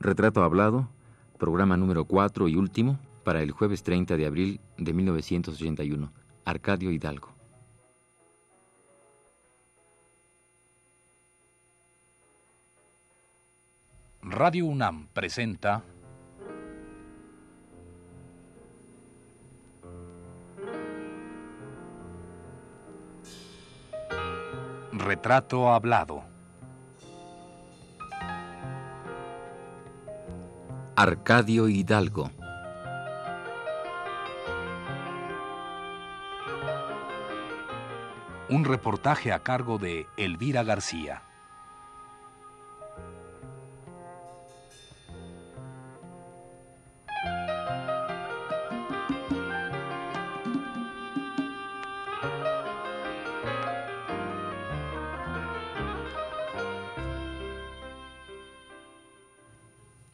Retrato Hablado, programa número 4 y último, para el jueves 30 de abril de 1981. Arcadio Hidalgo. Radio UNAM presenta Retrato Hablado. Arcadio Hidalgo. Un reportaje a cargo de Elvira García.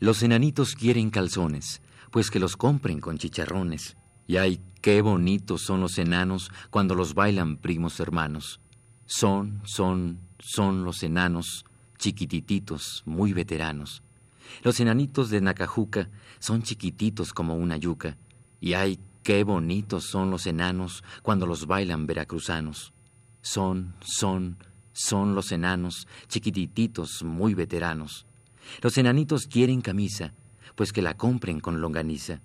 Los enanitos quieren calzones, pues que los compren con chicharrones. Y ay, qué bonitos son los enanos cuando los bailan primos hermanos. Son, son, son los enanos, chiquitititos, muy veteranos. Los enanitos de Nacajuca son chiquititos como una yuca. Y ay, qué bonitos son los enanos cuando los bailan veracruzanos. Son, son, son los enanos, chiquitititos, muy veteranos. Los enanitos quieren camisa, pues que la compren con longaniza.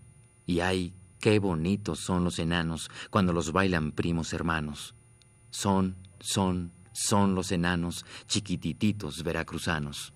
Y ay, qué bonitos son los enanos cuando los bailan primos hermanos. Son, son, son los enanos chiquitititos veracruzanos.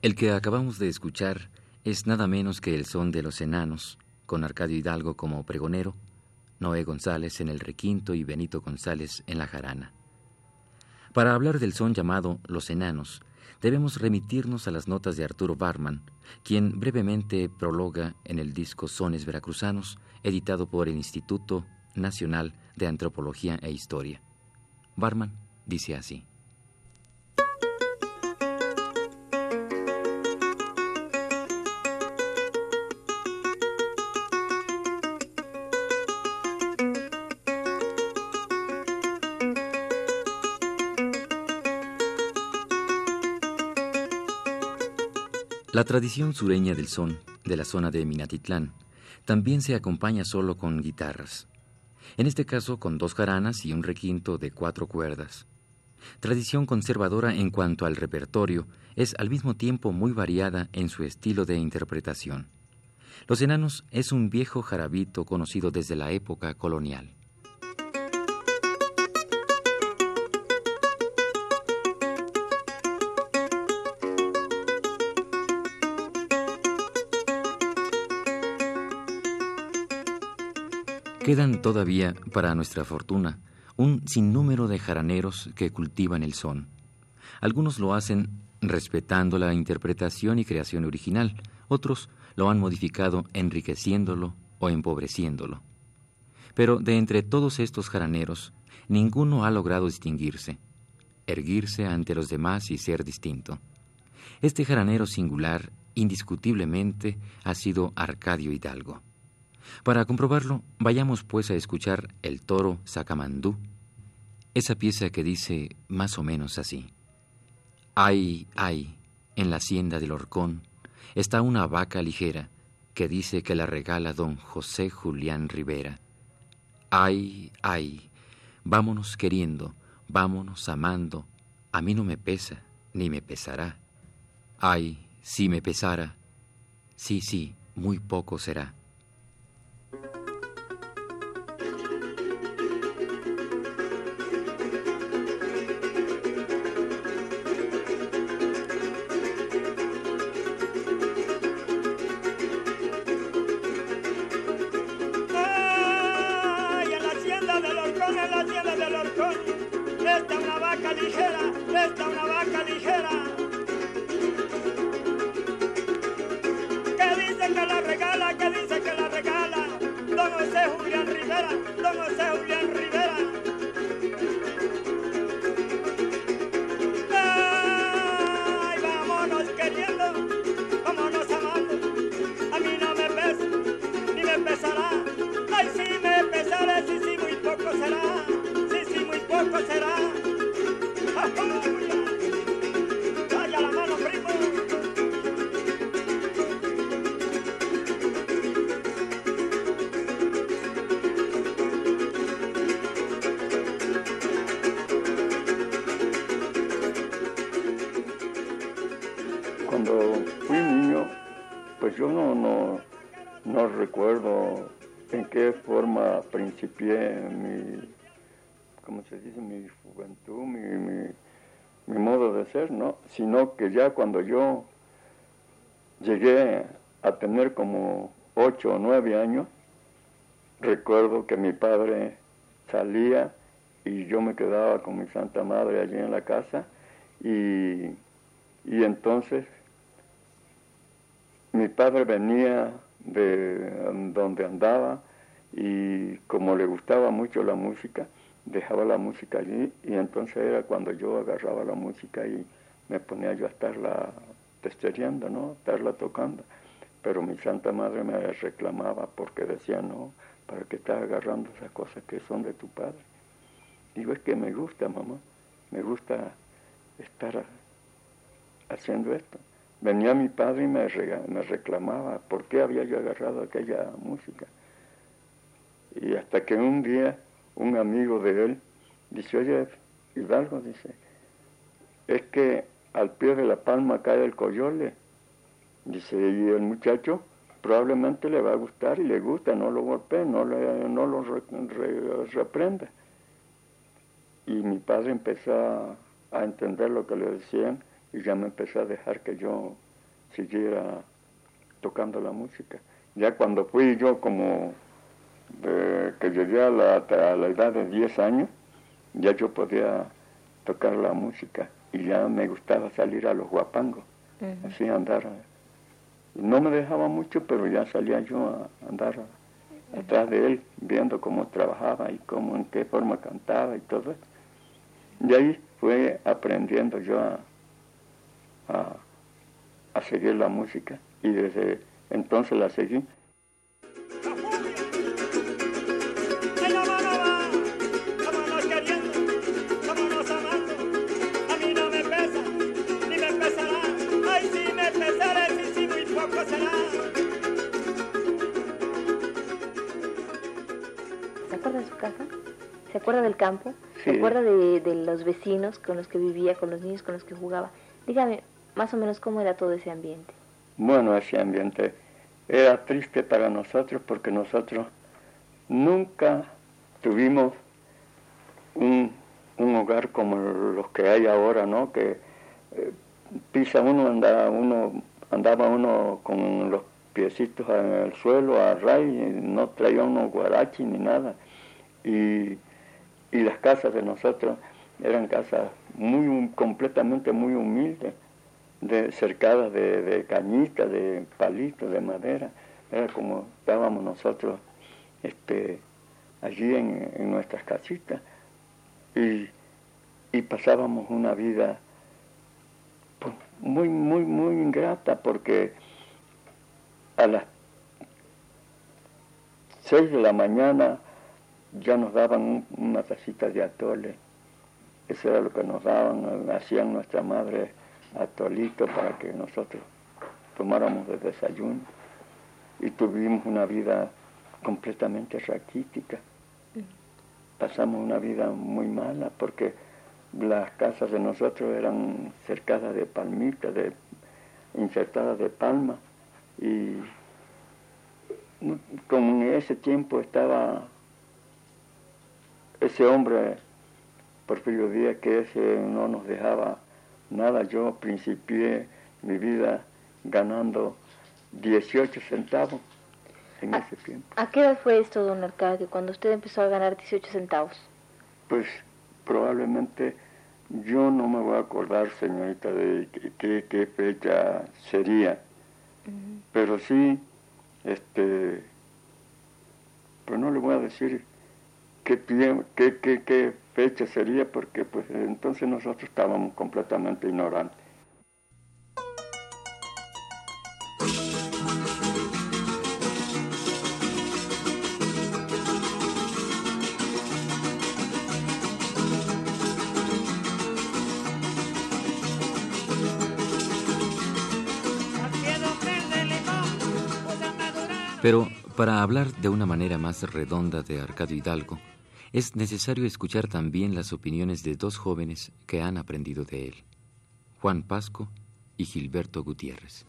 El que acabamos de escuchar es nada menos que el son de los enanos, con Arcadio Hidalgo como pregonero, Noé González en el requinto y Benito González en la jarana. Para hablar del son llamado Los Enanos, debemos remitirnos a las notas de Arturo Barman, quien brevemente prologa en el disco Sones Veracruzanos, editado por el Instituto Nacional de Antropología e Historia. Barman dice así. La tradición sureña del son de la zona de Minatitlán también se acompaña solo con guitarras. En este caso con dos jaranas y un requinto de cuatro cuerdas. Tradición conservadora en cuanto al repertorio, es al mismo tiempo muy variada en su estilo de interpretación. Los Enanos es un viejo jarabito conocido desde la época colonial. Quedan todavía, para nuestra fortuna, un sinnúmero de jaraneros que cultivan el son. Algunos lo hacen respetando la interpretación y creación original, otros lo han modificado enriqueciéndolo o empobreciéndolo. Pero de entre todos estos jaraneros, ninguno ha logrado distinguirse, erguirse ante los demás y ser distinto. Este jaranero singular, indiscutiblemente, ha sido Arcadio Hidalgo. Para comprobarlo, vayamos pues a escuchar El toro Sacamandú, esa pieza que dice más o menos así. Ay, ay, en la hacienda del Horcón está una vaca ligera que dice que la regala don José Julián Rivera. Ay, ay, vámonos queriendo, vámonos amando, a mí no me pesa, ni me pesará. Ay, si me pesara, sí, sí, muy poco será. Recuerdo en qué forma principié mi, ¿cómo se dice? Mi juventud, mi, mi, modo de ser, ¿no? Sino que ya cuando yo llegué a tener como ocho o nueve años, recuerdo que mi padre salía y yo me quedaba con mi Santa Madre allí en la casa y, y entonces mi padre venía de donde andaba y como le gustaba mucho la música, dejaba la música allí y entonces era cuando yo agarraba la música y me ponía yo a estarla testereando, ¿no? Estarla tocando. Pero mi Santa Madre me reclamaba porque decía, no, ¿para qué estás agarrando esas cosas que son de tu padre? Digo, es que me gusta, mamá, me gusta estar haciendo esto. Venía mi padre y me, me reclamaba por qué había yo agarrado aquella música. Y hasta que un día un amigo de él dice, oye, Hidalgo, dice, es que al pie de la palma cae el coyole. Dice, y el muchacho probablemente le va a gustar y le gusta, no lo golpee, no, le, no lo reprenda. Y mi padre empezó a entender lo que le decían y ya me empezó a dejar que yo siguiera tocando la música. Ya cuando fui yo como que llegué a la, a la edad de 10 años, ya yo podía tocar la música y ya me gustaba salir a los guapangos, así andar. No me dejaba mucho, pero ya salía yo a andar atrás de él, viendo cómo trabajaba y cómo, en qué forma cantaba y todo eso. Y ahí fue aprendiendo yo a, a, a seguir la música y desde entonces la seguí. ¿Se acuerda de su casa? ¿Se acuerda del campo? ¿Se acuerda de los vecinos con los que vivía, con los niños con los que jugaba? Dígame, más o menos, ¿cómo era todo ese ambiente? Bueno, ese ambiente era triste para nosotros porque nosotros nunca tuvimos un, un hogar como los que hay ahora, ¿no? Que eh, pisa uno, andaba uno, andaba uno con los piecitos en el suelo a ray, no traía unos guarachi ni nada. Y, y las casas de nosotros eran casas muy completamente muy humildes, de, cercadas de, de cañitas, de palitos, de madera. Era como estábamos nosotros este, allí en, nuestras casitas y, y, pasábamos una vida pues, muy, muy, muy ingrata porque a las seis de la mañana ya nos daban una tacita de atole. Eso era lo que nos daban, hacían nuestra madre atolito para que nosotros tomáramos de desayuno. Y tuvimos una vida completamente raquítica. Pasamos una vida muy mala porque las casas de nosotros eran cercadas de palmitas, de, insertadas de palma. Y como en ese tiempo estaba ese hombre, Porfirio Díaz, que ese no nos dejaba nada, yo principié mi vida ganando 18 centavos en ese tiempo. ¿A qué edad fue esto, don Arcadio, cuando usted empezó a ganar 18 centavos? Pues probablemente yo no me voy a acordar, señorita, de qué, fecha sería, pero sí, este, pues no le voy a decir qué, qué, qué, qué fecha sería, porque pues entonces nosotros estábamos completamente ignorantes. Pero para hablar de una manera más redonda de Arcadio Hidalgo, es necesario escuchar también las opiniones de dos jóvenes que han aprendido de él, Juan Pasco y Gilberto Gutiérrez.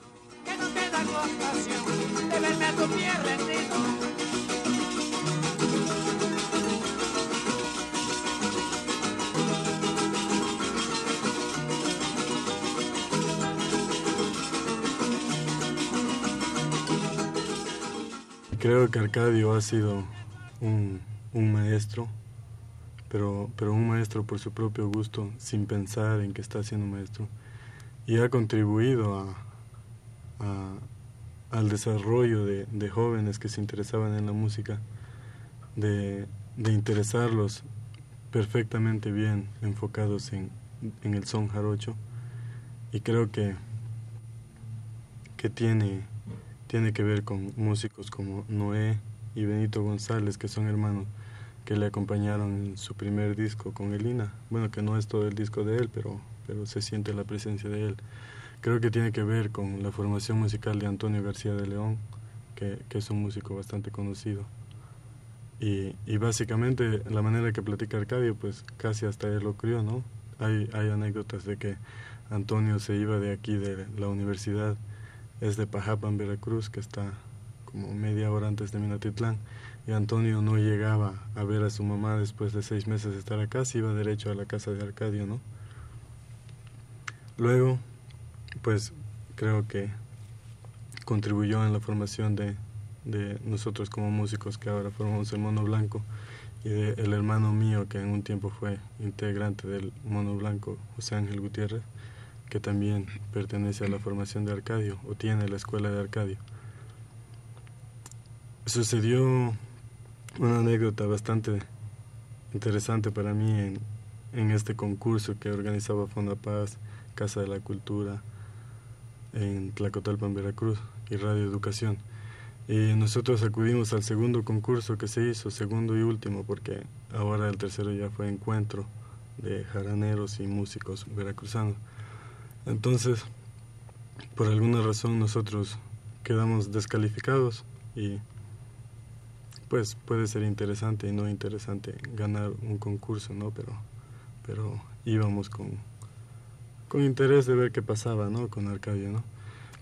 Creo que Arcadio ha sido un, maestro, pero, pero un maestro por su propio gusto, sin pensar en que está siendo maestro, y ha contribuido al desarrollo de, jóvenes que se interesaban en la música, de, interesarlos perfectamente bien enfocados en, en el son jarocho, y creo que, que tiene tiene que ver con músicos como Noé y Benito González, que son hermanos que le acompañaron en su primer disco con Elina. Bueno, que no es todo el disco de él, pero, pero se siente la presencia de él. Creo que tiene que ver con la formación musical de Antonio García de León, que, que es un músico bastante conocido. Y, y, básicamente la manera que platica Arcadio, pues casi hasta él lo crió, ¿no? Hay, hay anécdotas de que Antonio se iba de aquí, de la universidad, es de Pajapan, Veracruz, que está como media hora antes de Minatitlán. Y Antonio no llegaba a ver a su mamá después de seis meses de estar acá, se iba derecho a la casa de Arcadio, ¿no? Luego, pues creo que contribuyó en la formación de, nosotros como músicos que ahora formamos el Mono Blanco y de el hermano mío que en un tiempo fue integrante del Mono Blanco, José Ángel Gutiérrez que también pertenece a la formación de Arcadio o tiene la escuela de Arcadio. Sucedió una anécdota bastante interesante para mí en, este concurso que organizaba Paz, Casa de la Cultura, en Tlacotalpan, Veracruz y Radio Educación. Y nosotros acudimos al segundo concurso que se hizo, segundo y último, porque ahora el tercero ya fue encuentro de jaraneros y músicos veracruzanos. Entonces, por alguna razón nosotros quedamos descalificados y pues puede ser interesante y no interesante ganar un concurso, ¿no? Pero, pero íbamos con, con interés de ver qué pasaba, ¿no? Con Arcadio, ¿no?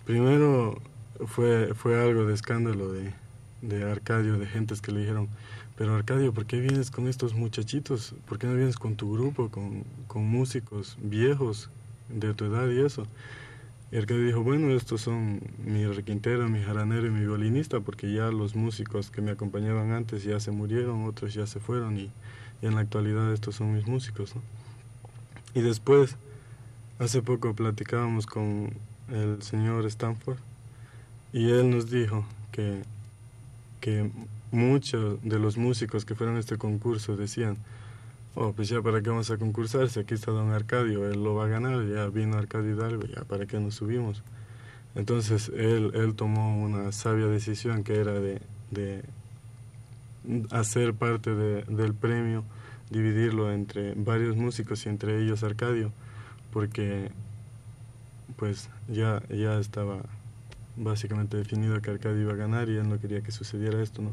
Primero fue, fue algo de escándalo de, de Arcadio, de gentes que le dijeron, pero Arcadio, ¿por qué vienes con estos muchachitos? ¿Por qué no vienes con tu grupo, con, con músicos viejos de tu edad y eso? Y Arcadio dijo, bueno, estos son mi requintero, mi jaranero y mi violinista, porque ya los músicos que me acompañaban antes ya se murieron, otros ya se fueron y, en la actualidad estos son mis músicos. Y después, hace poco platicábamos con el señor Stanford y él nos dijo que, que muchos de los músicos que fueron a este concurso decían, oh, pues ya para qué vamos a concursar, si aquí está don Arcadio, él lo va a ganar, ya vino Arcadio Hidalgo, ya para qué nos subimos. Entonces él, él tomó una sabia decisión que era de, de hacer parte de, del premio, dividirlo entre varios músicos y entre ellos Arcadio, porque pues ya, ya estaba básicamente definido que Arcadio iba a ganar y él no quería que sucediera esto, ¿no?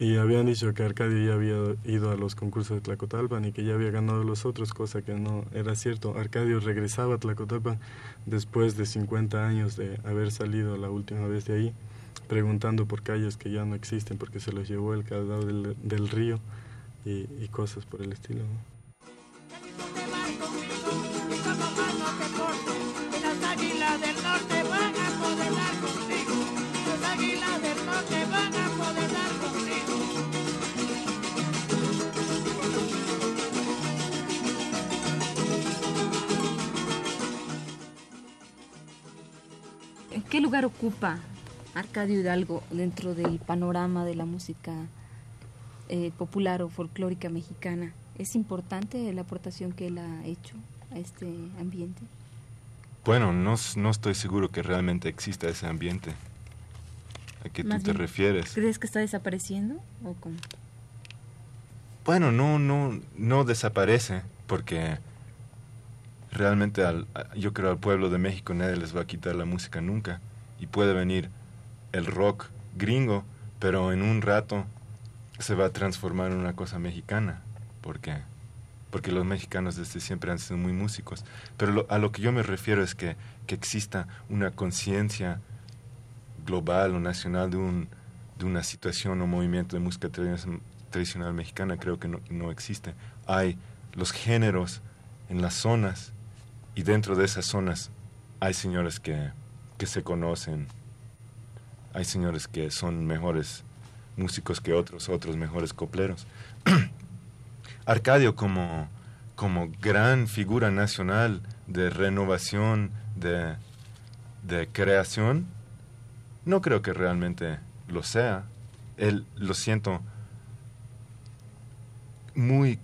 Y habían dicho que Arcadio ya había ido a los concursos de Tlacotalpan y que ya había ganado los otros, cosa que no era cierto. Arcadio regresaba a Tlacotalpan después de 50 años de haber salido la última vez de ahí, preguntando por calles que ya no existen porque se los llevó el caudal del, del río y, y, cosas por el estilo. ¿no? ¿Qué lugar ocupa Arcadio Hidalgo dentro del panorama de la música eh, popular o folclórica mexicana? ¿Es importante la aportación que él ha hecho a este ambiente? Bueno, no, no estoy seguro que realmente exista ese ambiente. ¿A qué tú te refieres? ¿Crees que está desapareciendo o cómo? Bueno, no, no, no desaparece porque realmente al, yo creo al pueblo de México nadie les va a quitar la música nunca y puede venir el rock gringo, pero en un rato se va a transformar en una cosa mexicana porque porque los mexicanos desde siempre han sido muy músicos. Pero a lo que yo me refiero es que, que exista una conciencia global o nacional de, un, de una situación o movimiento de música tradicional mexicana, creo que no, no existe. Hay los géneros en las zonas y dentro de esas zonas hay señores que, que se conocen, hay señores que son mejores músicos que otros, otros mejores copleros. Arcadio como, como gran figura nacional de renovación, de, de creación, no creo que realmente lo sea. Él lo siento muy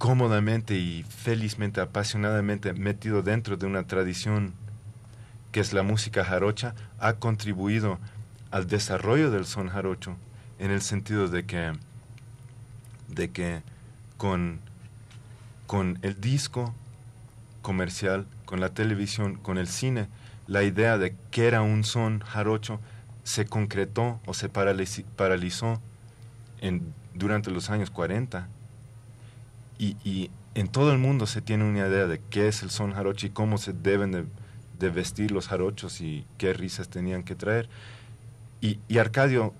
cómodamente y felizmente, apasionadamente metido dentro de una tradición que es la música jarocha, ha contribuido al desarrollo del son jarocho en el sentido de que, de que con, con el disco comercial, con la televisión, con el cine, la idea de que era un son jarocho se concretó o se paralizó durante los años 40. Y, en todo el mundo se tiene una idea de qué es el son jarocho y cómo se deben de, vestir los jarochos y qué risas tenían que traer. Y, y Arcadio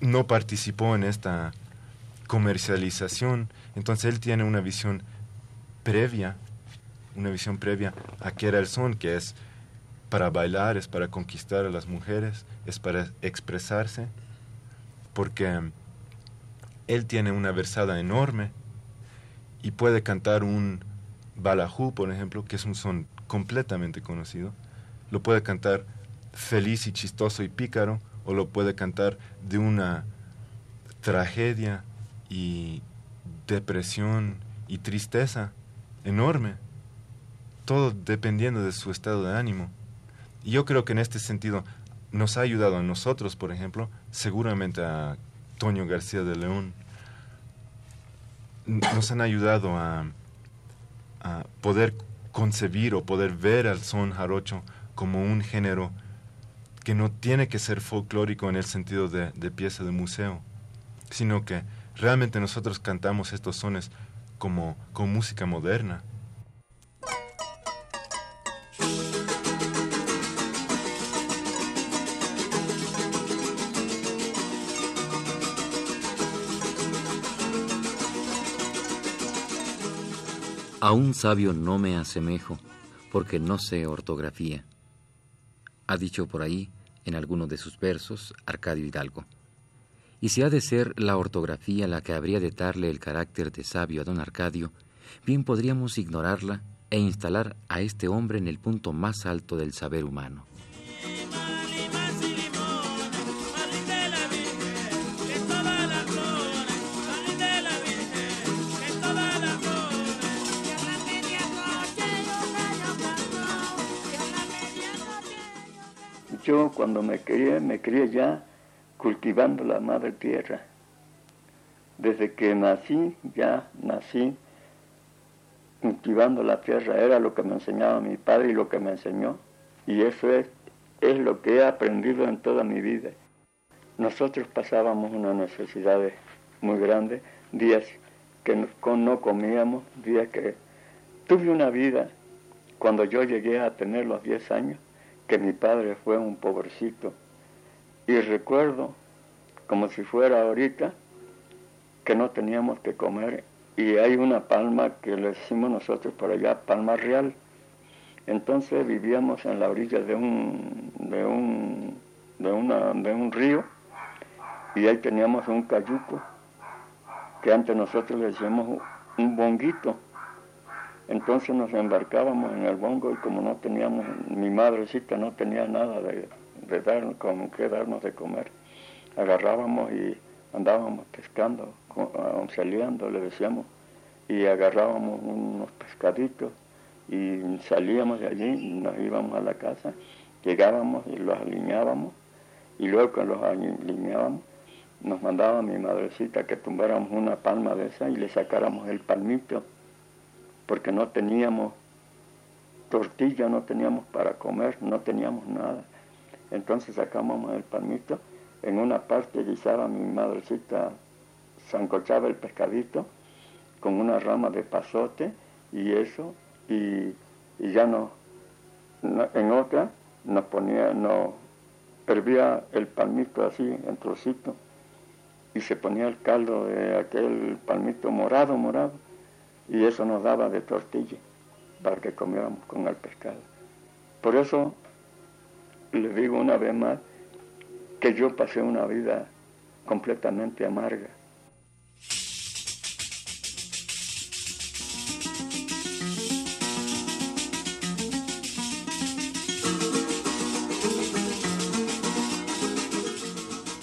no participó en esta comercialización entonces él tiene una visión previa, una visión previa a qué era el son, que es para bailar, es para conquistar a las mujeres, es para expresarse, porque él tiene una versada enorme y puede cantar un balajú, por ejemplo, que es un son completamente conocido. Lo puede cantar feliz y chistoso y pícaro, o lo puede cantar de una tragedia y depresión y tristeza enorme, todo dependiendo de su estado de ánimo. Y yo creo que en este sentido nos ha ayudado a nosotros, por ejemplo, seguramente a Toño García de León, nos han ayudado a, poder concebir o poder ver al son jarocho como un género que no tiene que ser folclórico en el sentido de, de pieza de museo, sino que realmente nosotros cantamos estos sones como con música moderna. A un sabio no me asemejo, porque no sé ortografía. Ha dicho por ahí, en alguno de sus versos, Arcadio Hidalgo. Y si ha de ser la ortografía la que habría de darle el carácter de sabio a don Arcadio, bien podríamos ignorarla e instalar a este hombre en el punto más alto del saber humano. Yo cuando me crié, me crié ya cultivando la madre tierra. Desde que nací, ya nací cultivando la tierra. Era lo que me enseñaba mi padre y lo que me enseñó. Y eso es, es lo que he aprendido en toda mi vida. Nosotros pasábamos unas necesidades muy grandes, días que no comíamos, días que tuve una vida, cuando yo llegué a tener los 10 años, que mi padre fue un pobrecito. Y recuerdo, como si fuera ahorita, que no teníamos que comer. Y hay una palma que le decimos nosotros por allá, palma real. Entonces vivíamos en la orilla de un, de un, de una, de un río y ahí teníamos un cayuco, que antes nosotros le decíamos un bonguito entonces nos embarcábamos en el bongo y como no teníamos, mi madrecita no tenía nada de, de dar, con qué darnos de comer, agarrábamos y andábamos pescando, saliendo, le decíamos, y agarrábamos unos pescaditos y salíamos de allí nos íbamos a la casa, llegábamos y los alineábamos y luego que los alineábamos nos mandaba mi madrecita que tumbáramos una palma de esa y le sacáramos el palmito porque no teníamos tortilla, no teníamos para comer, no teníamos nada. Entonces sacábamos el palmito, en una parte guisaba mi madrecita, zancochaba el pescadito con una rama de pasote y eso, y, ya no, en otra nos ponía, no, hervía el palmito así en trocito y se ponía el caldo de aquel palmito morado, morado, y eso nos daba de tortilla para que comiéramos con el pescado. Por eso le digo una vez más que yo pasé una vida completamente amarga.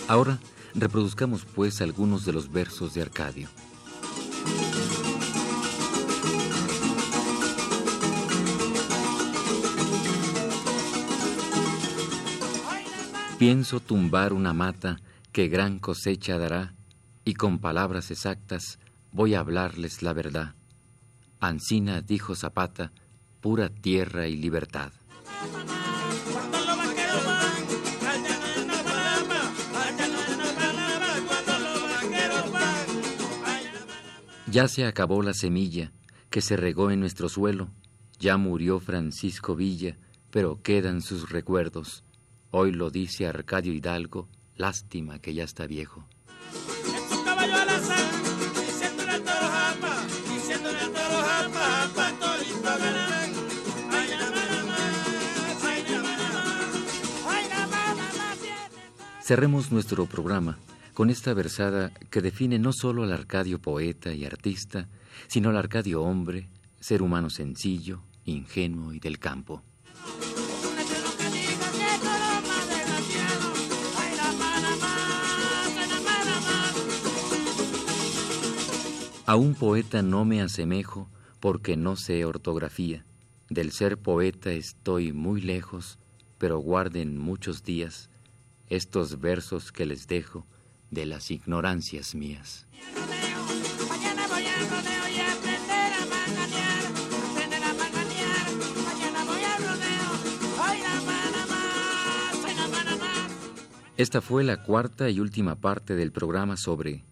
Ahora reproduzcamos pues algunos de los versos de Arcadio. Pienso tumbar una mata que gran cosecha dará, y con palabras exactas voy a hablarles la verdad. Ancina dijo Zapata, pura tierra y libertad. Ya se acabó la semilla que se regó en nuestro suelo, ya murió Francisco Villa, pero quedan sus recuerdos Hoy lo dice Arcadio Hidalgo, lástima que ya está viejo. Cerremos nuestro programa con esta versada que define no solo al Arcadio poeta y artista, sino al Arcadio hombre, ser humano sencillo, ingenuo y del campo. A un poeta no me asemejo porque no sé ortografía. Del ser poeta estoy muy lejos, pero guarden muchos días estos versos que les dejo de las ignorancias mías. Esta fue la cuarta y última parte del programa sobre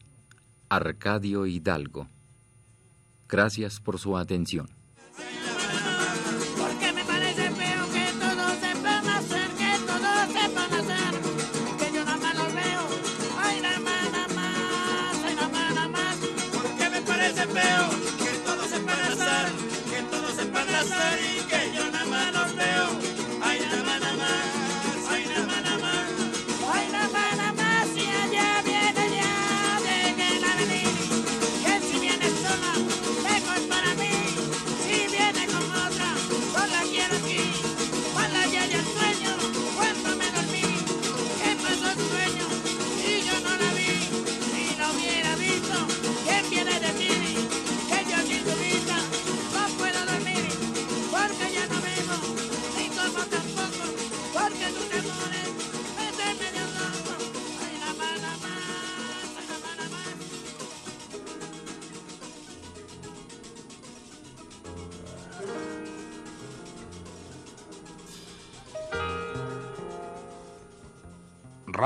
Arcadio Hidalgo. Gracias por su atención.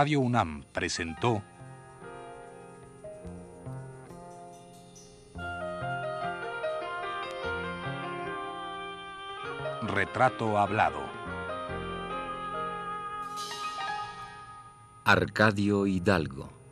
Radio UNAM presentó Retrato Hablado. Arcadio Hidalgo.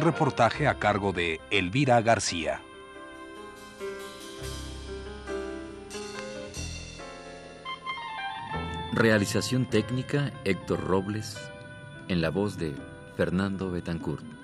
Reportaje a cargo de Elvira García. Realización técnica Héctor Robles, en la voz de Fernando Betancourt.